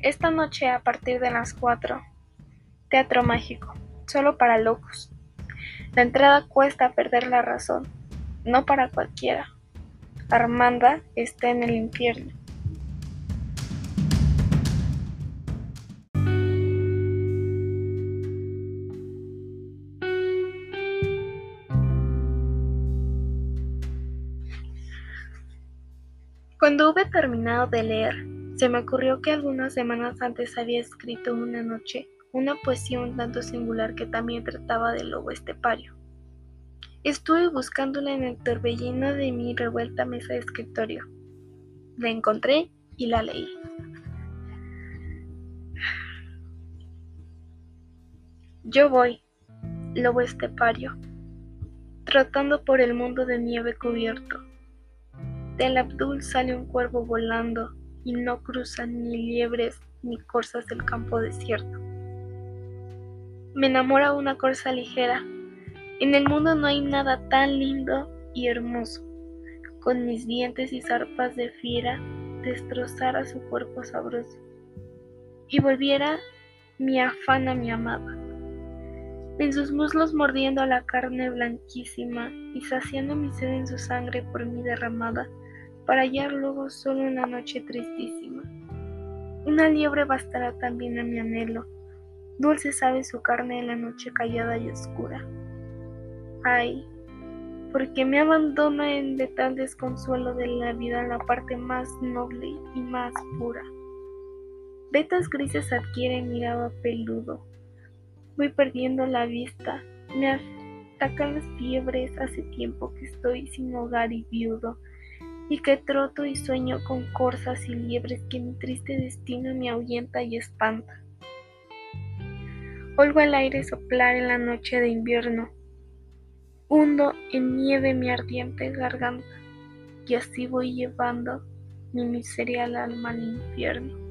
Esta noche a partir de las 4. Teatro mágico, solo para locos. La entrada cuesta perder la razón, no para cualquiera. Armanda está en el infierno. Cuando hube terminado de leer, se me ocurrió que algunas semanas antes había escrito una noche una poesía un tanto singular que también trataba del lobo estepario. Estuve buscándola en el torbellino de mi revuelta mesa de escritorio. La encontré y la leí. Yo voy, lobo estepario, trotando por el mundo de nieve cubierto del Abdul sale un cuervo volando y no cruzan ni liebres ni corzas del campo desierto. Me enamora una corza ligera. En el mundo no hay nada tan lindo y hermoso. Con mis dientes y zarpas de fiera destrozara su cuerpo sabroso y volviera mi afán a mi amada. En sus muslos mordiendo la carne blanquísima y saciando mi sed en su sangre por mí derramada, para hallar luego solo una noche tristísima. Una liebre bastará también a mi anhelo, dulce sabe su carne en la noche callada y oscura. Ay, porque me abandona en de tal desconsuelo de la vida la parte más noble y más pura. Vetas grises adquieren mirado peludo. Voy perdiendo la vista, me atacan las fiebres, hace tiempo que estoy sin hogar y viudo y que troto y sueño con corzas y liebres que mi triste destino me ahuyenta y espanta. Oigo el aire soplar en la noche de invierno, hundo en nieve mi ardiente garganta, y así voy llevando mi miseria alma al infierno.